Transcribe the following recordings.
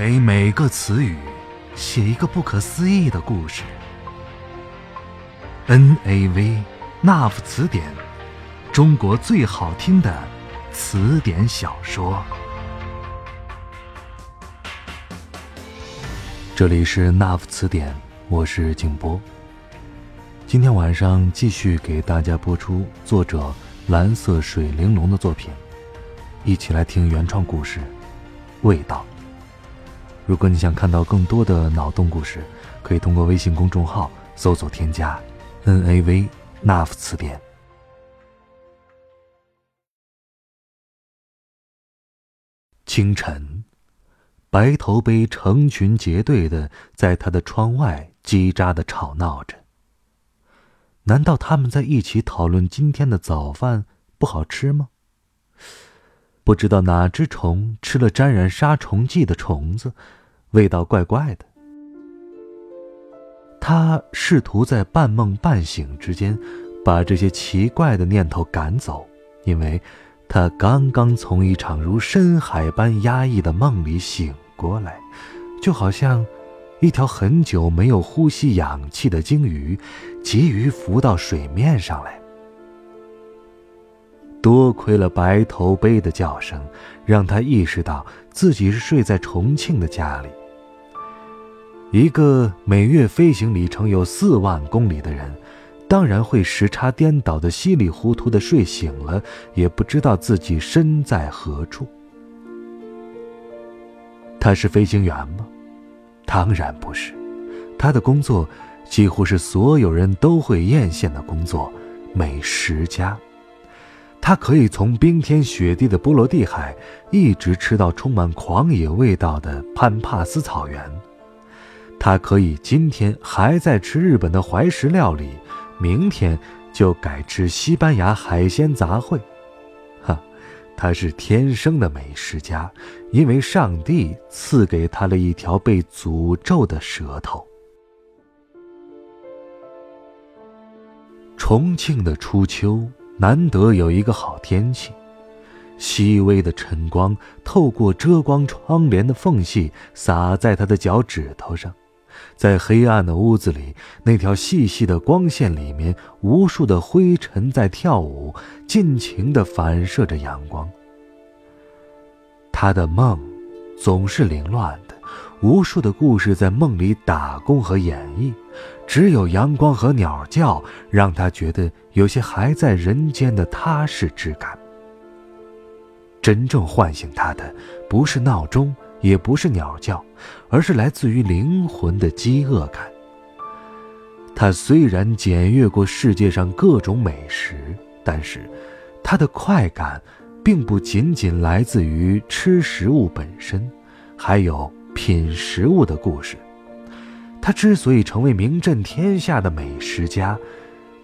给每个词语写一个不可思议的故事。NAV 那夫词典，中国最好听的词典小说。这里是那夫词典，我是景波。今天晚上继续给大家播出作者蓝色水玲珑的作品，一起来听原创故事《味道》。如果你想看到更多的脑洞故事，可以通过微信公众号搜索添加 “NAV 那夫词典”。清晨，白头杯成群结队的在他的窗外叽喳的吵闹着。难道他们在一起讨论今天的早饭不好吃吗？不知道哪只虫吃了沾染杀虫剂的虫子。味道怪怪的。他试图在半梦半醒之间，把这些奇怪的念头赶走，因为他刚刚从一场如深海般压抑的梦里醒过来，就好像一条很久没有呼吸氧气的鲸鱼，急于浮到水面上来。多亏了白头杯的叫声，让他意识到自己是睡在重庆的家里。一个每月飞行里程有四万公里的人，当然会时差颠倒的稀里糊涂的睡醒了，也不知道自己身在何处。他是飞行员吗？当然不是，他的工作几乎是所有人都会艳羡的工作——美食家。他可以从冰天雪地的波罗的海，一直吃到充满狂野味道的潘帕斯草原。他可以今天还在吃日本的怀石料理，明天就改吃西班牙海鲜杂烩，哈，他是天生的美食家，因为上帝赐给他了一条被诅咒的舌头。重庆的初秋难得有一个好天气，细微的晨光透过遮光窗帘的缝隙洒在他的脚趾头上。在黑暗的屋子里，那条细细的光线里面，无数的灰尘在跳舞，尽情地反射着阳光。他的梦总是凌乱的，无数的故事在梦里打工和演绎，只有阳光和鸟叫让他觉得有些还在人间的踏实之感。真正唤醒他的，不是闹钟。也不是鸟叫，而是来自于灵魂的饥饿感。他虽然检阅过世界上各种美食，但是他的快感并不仅仅来自于吃食物本身，还有品食物的故事。他之所以成为名震天下的美食家，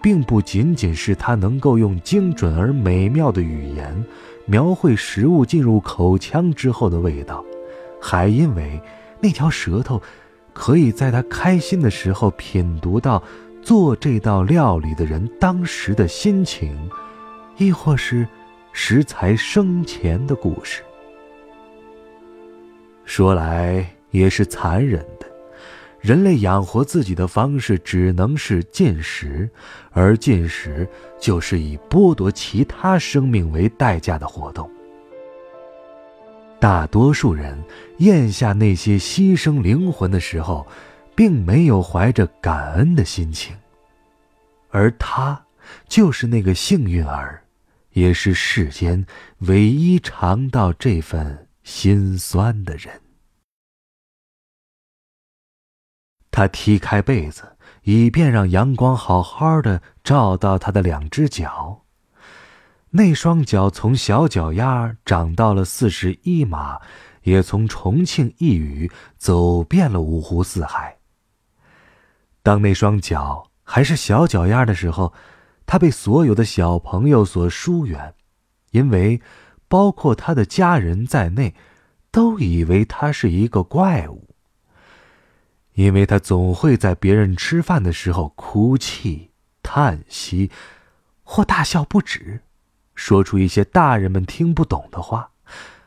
并不仅仅是他能够用精准而美妙的语言描绘食物进入口腔之后的味道。还因为那条舌头，可以在他开心的时候品读到做这道料理的人当时的心情，亦或是食材生前的故事。说来也是残忍的，人类养活自己的方式只能是进食，而进食就是以剥夺其他生命为代价的活动。大多数人咽下那些牺牲灵魂的时候，并没有怀着感恩的心情，而他就是那个幸运儿，也是世间唯一尝到这份心酸的人。他踢开被子，以便让阳光好好的照到他的两只脚。那双脚从小脚丫长到了四十一码，也从重庆一隅走遍了五湖四海。当那双脚还是小脚丫的时候，他被所有的小朋友所疏远，因为包括他的家人在内，都以为他是一个怪物。因为他总会在别人吃饭的时候哭泣、叹息，或大笑不止。说出一些大人们听不懂的话，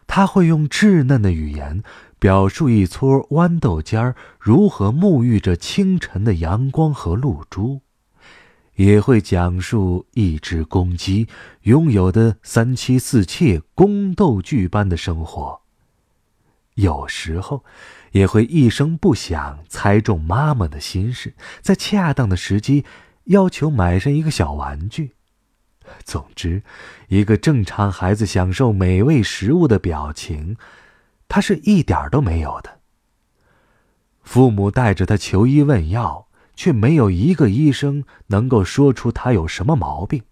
他会用稚嫩的语言表述一撮豌豆尖儿如何沐浴着清晨的阳光和露珠，也会讲述一只公鸡拥有的三妻四妾、宫斗剧般的生活。有时候，也会一声不响猜中妈妈的心事，在恰当的时机要求买上一个小玩具。总之，一个正常孩子享受美味食物的表情，他是一点儿都没有的。父母带着他求医问药，却没有一个医生能够说出他有什么毛病。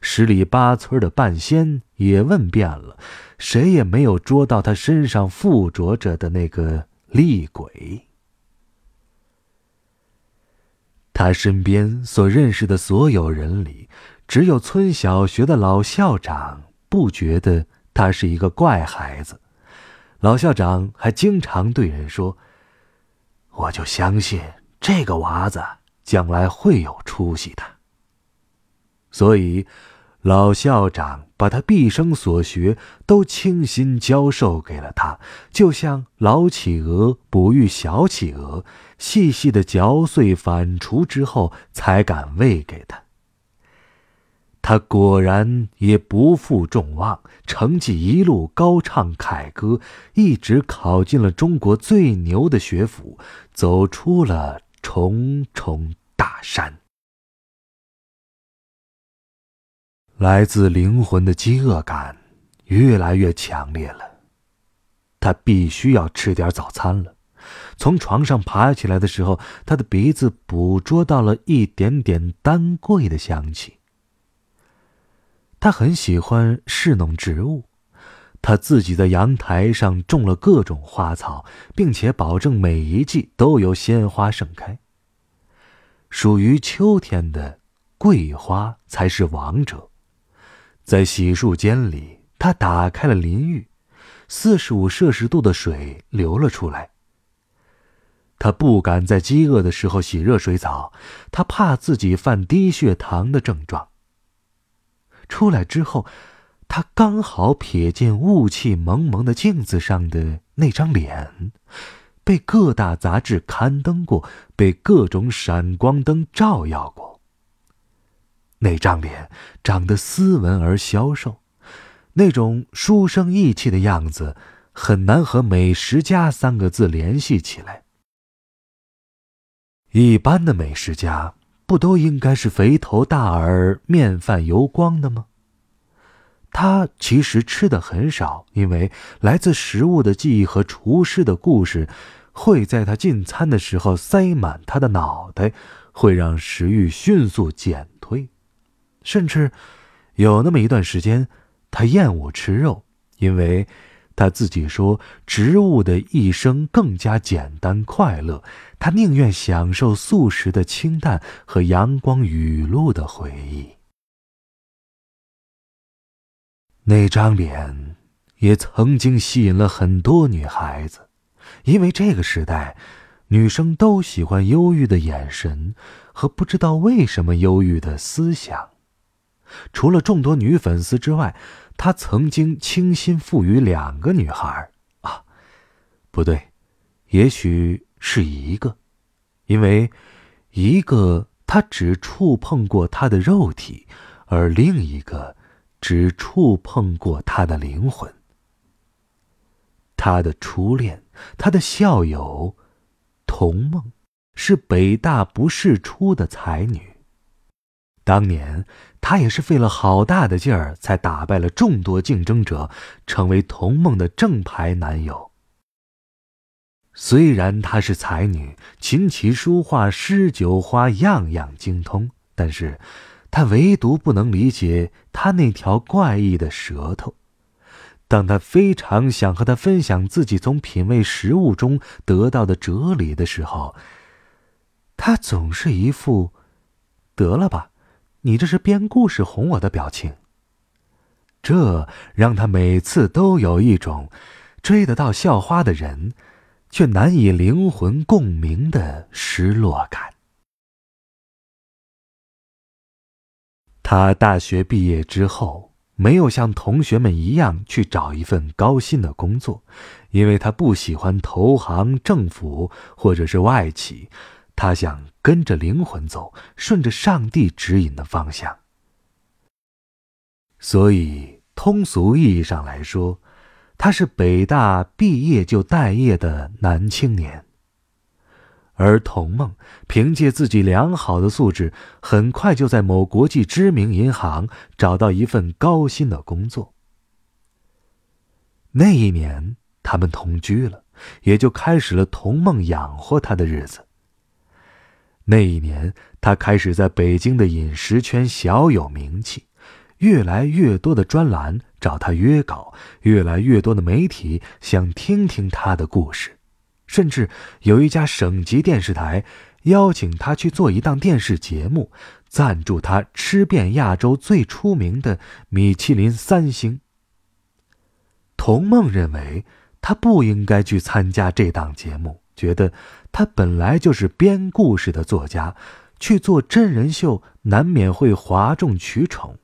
十里八村的半仙也问遍了，谁也没有捉到他身上附着着的那个厉鬼。他身边所认识的所有人里。只有村小学的老校长不觉得他是一个怪孩子，老校长还经常对人说：“我就相信这个娃子将来会有出息的。”所以，老校长把他毕生所学都倾心教授给了他，就像老企鹅哺育小企鹅，细细的嚼碎、反刍之后，才敢喂给他。他果然也不负众望，成绩一路高唱凯歌，一直考进了中国最牛的学府，走出了重重大山。来自灵魂的饥饿感越来越强烈了，他必须要吃点早餐了。从床上爬起来的时候，他的鼻子捕捉到了一点点丹桂的香气。他很喜欢侍弄植物，他自己在阳台上种了各种花草，并且保证每一季都有鲜花盛开。属于秋天的桂花才是王者。在洗漱间里，他打开了淋浴，四十五摄氏度的水流了出来。他不敢在饥饿的时候洗热水澡，他怕自己犯低血糖的症状。出来之后，他刚好瞥见雾气蒙蒙的镜子上的那张脸，被各大杂志刊登过，被各种闪光灯照耀过。那张脸长得斯文而消瘦，那种书生意气的样子，很难和“美食家”三个字联系起来。一般的美食家。不都应该是肥头大耳、面泛油光的吗？他其实吃的很少，因为来自食物的记忆和厨师的故事，会在他进餐的时候塞满他的脑袋，会让食欲迅速减退，甚至有那么一段时间，他厌恶吃肉，因为。他自己说：“植物的一生更加简单快乐，他宁愿享受素食的清淡和阳光雨露的回忆。”那张脸也曾经吸引了很多女孩子，因为这个时代，女生都喜欢忧郁的眼神和不知道为什么忧郁的思想。除了众多女粉丝之外，他曾经倾心赋予两个女孩啊，不对，也许是一个，因为一个他只触碰过他的肉体，而另一个只触碰过他的灵魂。他的初恋，他的校友，童梦，是北大不世出的才女。当年，他也是费了好大的劲儿，才打败了众多竞争者，成为童梦的正牌男友。虽然她是才女，琴棋书画诗酒花样样精通，但是，她唯独不能理解她那条怪异的舌头。当他非常想和他分享自己从品味食物中得到的哲理的时候，他总是一副“得了吧”。你这是编故事哄我的表情。这让他每次都有一种追得到校花的人，却难以灵魂共鸣的失落感。他大学毕业之后，没有像同学们一样去找一份高薪的工作，因为他不喜欢投行、政府或者是外企，他想跟着灵魂走，顺着上帝指引的方向。所以，通俗意义上来说，他是北大毕业就待业的男青年。而童梦凭借自己良好的素质，很快就在某国际知名银行找到一份高薪的工作。那一年，他们同居了，也就开始了童梦养活他的日子。那一年，他开始在北京的饮食圈小有名气，越来越多的专栏找他约稿，越来越多的媒体想听听他的故事。甚至有一家省级电视台邀请他去做一档电视节目，赞助他吃遍亚洲最出名的米其林三星。童梦认为他不应该去参加这档节目，觉得他本来就是编故事的作家，去做真人秀难免会哗众取宠。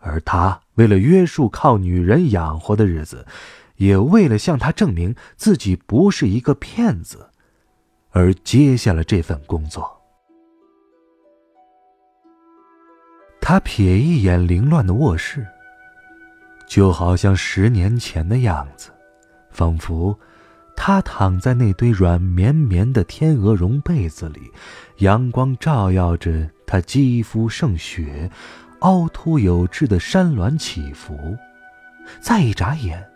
而他为了约束靠女人养活的日子。也为了向她证明自己不是一个骗子，而接下了这份工作。他瞥一眼凌乱的卧室，就好像十年前的样子，仿佛他躺在那堆软绵绵的天鹅绒被子里，阳光照耀着他肌肤胜雪，凹凸有致的山峦起伏，再一眨眼。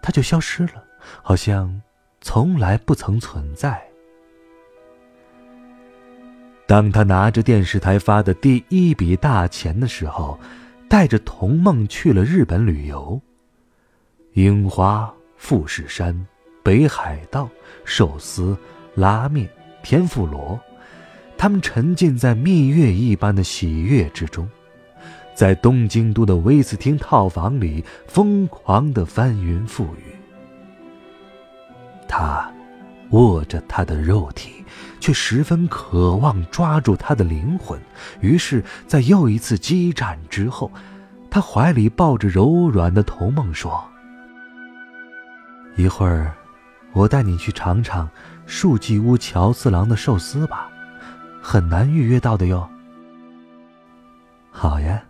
他就消失了，好像从来不曾存在。当他拿着电视台发的第一笔大钱的时候，带着童梦去了日本旅游。樱花、富士山、北海道、寿司、拉面、天妇罗，他们沉浸在蜜月一般的喜悦之中。在东京都的威斯汀套房里疯狂的翻云覆雨，他握着他的肉体，却十分渴望抓住他的灵魂。于是，在又一次激战之后，他怀里抱着柔软的童梦说：“一会儿，我带你去尝尝树记屋乔四郎的寿司吧，很难预约到的哟。”好呀。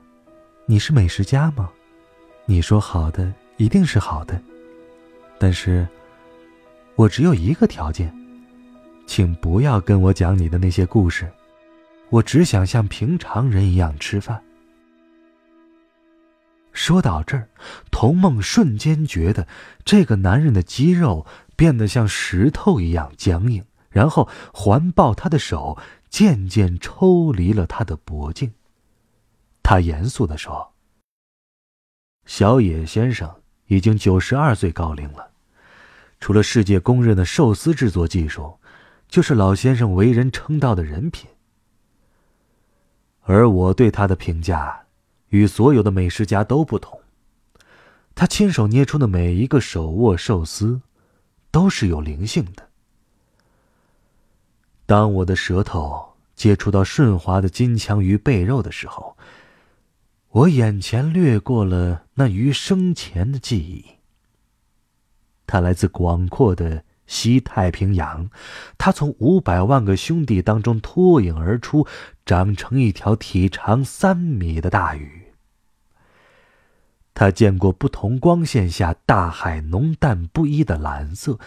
你是美食家吗？你说好的一定是好的，但是，我只有一个条件，请不要跟我讲你的那些故事，我只想像平常人一样吃饭。说到这儿，童梦瞬间觉得这个男人的肌肉变得像石头一样僵硬，然后环抱他的手渐渐抽离了他的脖颈。他严肃地说：“小野先生已经九十二岁高龄了，除了世界公认的寿司制作技术，就是老先生为人称道的人品。而我对他的评价，与所有的美食家都不同。他亲手捏出的每一个手握寿司，都是有灵性的。当我的舌头接触到顺滑的金枪鱼背肉的时候。”我眼前掠过了那鱼生前的记忆。他来自广阔的西太平洋，他从五百万个兄弟当中脱颖而出，长成一条体长三米的大鱼。他见过不同光线下大海浓淡不一的蓝色，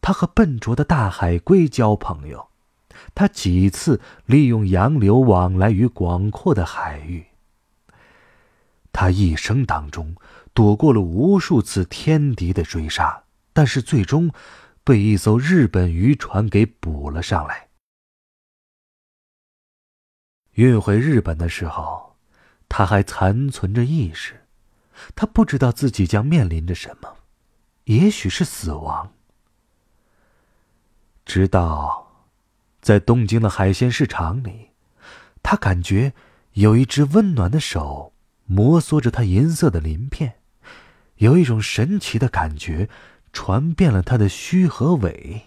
他和笨拙的大海龟交朋友，他几次利用洋流往来于广阔的海域。他一生当中躲过了无数次天敌的追杀，但是最终被一艘日本渔船给捕了上来。运回日本的时候，他还残存着意识，他不知道自己将面临着什么，也许是死亡。直到在东京的海鲜市场里，他感觉有一只温暖的手。摩挲着他银色的鳞片，有一种神奇的感觉传遍了他的须和尾。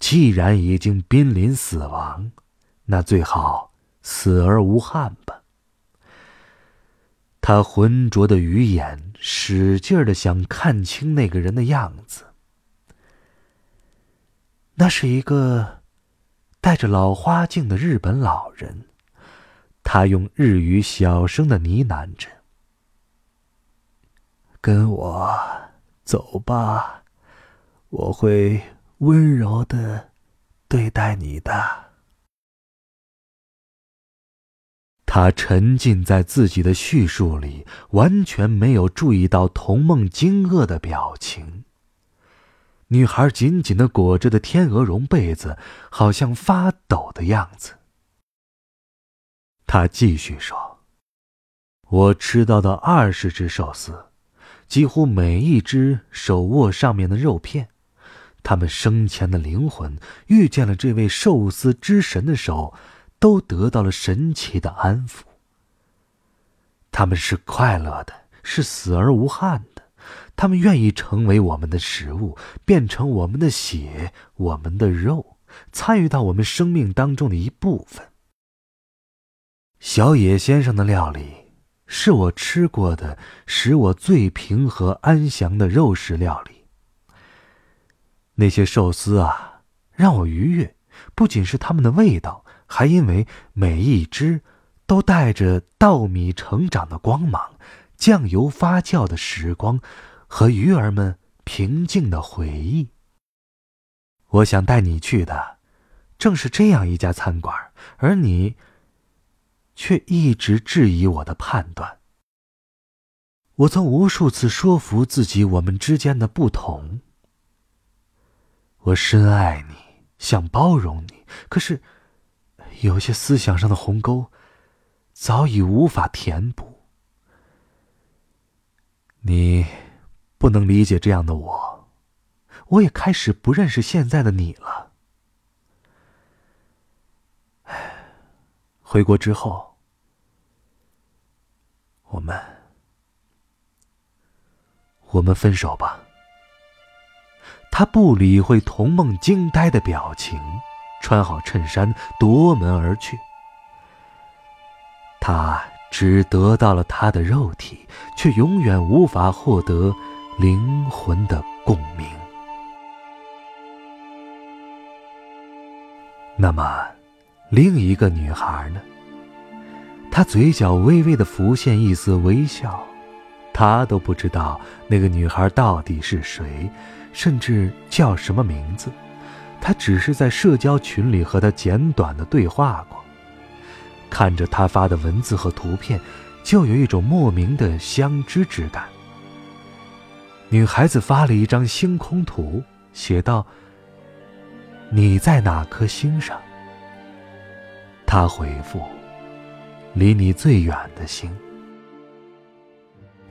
既然已经濒临死亡，那最好死而无憾吧。他浑浊的鱼眼使劲儿的想看清那个人的样子。那是一个戴着老花镜的日本老人，他用日语小声的呢喃着：“跟我走吧，我会温柔的对待你的。”他沉浸在自己的叙述里，完全没有注意到童梦惊愕的表情。女孩紧紧的裹着的天鹅绒被子，好像发抖的样子。他继续说：“我吃到的二十只寿司，几乎每一只手握上面的肉片，他们生前的灵魂遇见了这位寿司之神的手。”都得到了神奇的安抚。他们是快乐的，是死而无憾的。他们愿意成为我们的食物，变成我们的血、我们的肉，参与到我们生命当中的一部分。小野先生的料理是我吃过的使我最平和安详的肉食料理。那些寿司啊，让我愉悦，不仅是它们的味道。还因为每一只都带着稻米成长的光芒、酱油发酵的时光和鱼儿们平静的回忆。我想带你去的，正是这样一家餐馆，而你却一直质疑我的判断。我曾无数次说服自己，我们之间的不同。我深爱你，想包容你，可是。有些思想上的鸿沟，早已无法填补。你不能理解这样的我，我也开始不认识现在的你了。回国之后，我们，我们分手吧。他不理会童梦惊呆的表情。穿好衬衫，夺门而去。他只得到了他的肉体，却永远无法获得灵魂的共鸣。那么，另一个女孩呢？她嘴角微微的浮现一丝微笑，她都不知道那个女孩到底是谁，甚至叫什么名字。他只是在社交群里和她简短的对话过，看着他发的文字和图片，就有一种莫名的相知之感。女孩子发了一张星空图，写道：“你在哪颗星上？”他回复：“离你最远的星。”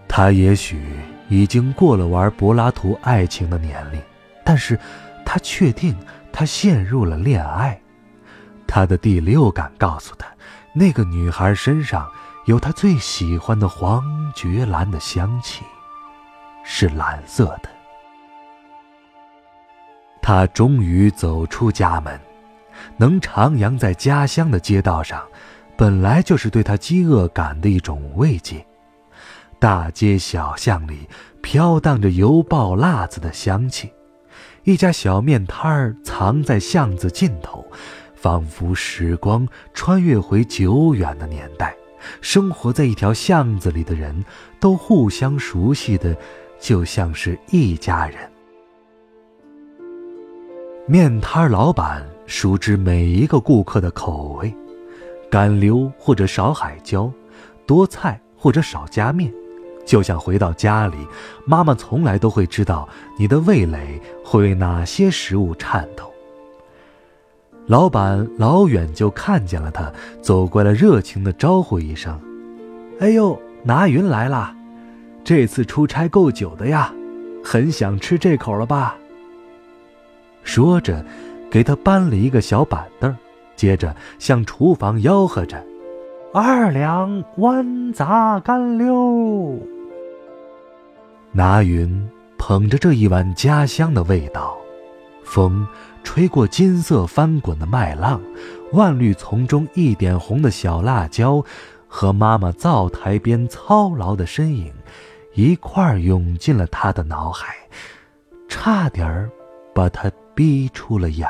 他也许已经过了玩柏拉图爱情的年龄，但是他确定。他陷入了恋爱，他的第六感告诉他，那个女孩身上有他最喜欢的黄菊兰的香气，是蓝色的。他终于走出家门，能徜徉在家乡的街道上，本来就是对他饥饿感的一种慰藉。大街小巷里飘荡着油爆辣子的香气。一家小面摊儿藏在巷子尽头，仿佛时光穿越回久远的年代。生活在一条巷子里的人都互相熟悉的，就像是一家人。面摊老板熟知每一个顾客的口味，干溜或者少海椒，多菜或者少加面。就像回到家里，妈妈从来都会知道你的味蕾会为哪些食物颤抖。老板老远就看见了他，走过来，热情的招呼一声：“哎呦，拿云来啦！这次出差够久的呀，很想吃这口了吧？”说着，给他搬了一个小板凳，接着向厨房吆喝着：“二两豌杂干溜。”拿云捧着这一碗家乡的味道，风吹过金色翻滚的麦浪，万绿丛中一点红的小辣椒，和妈妈灶台边操劳的身影，一块儿涌进了他的脑海，差点儿把他逼出了眼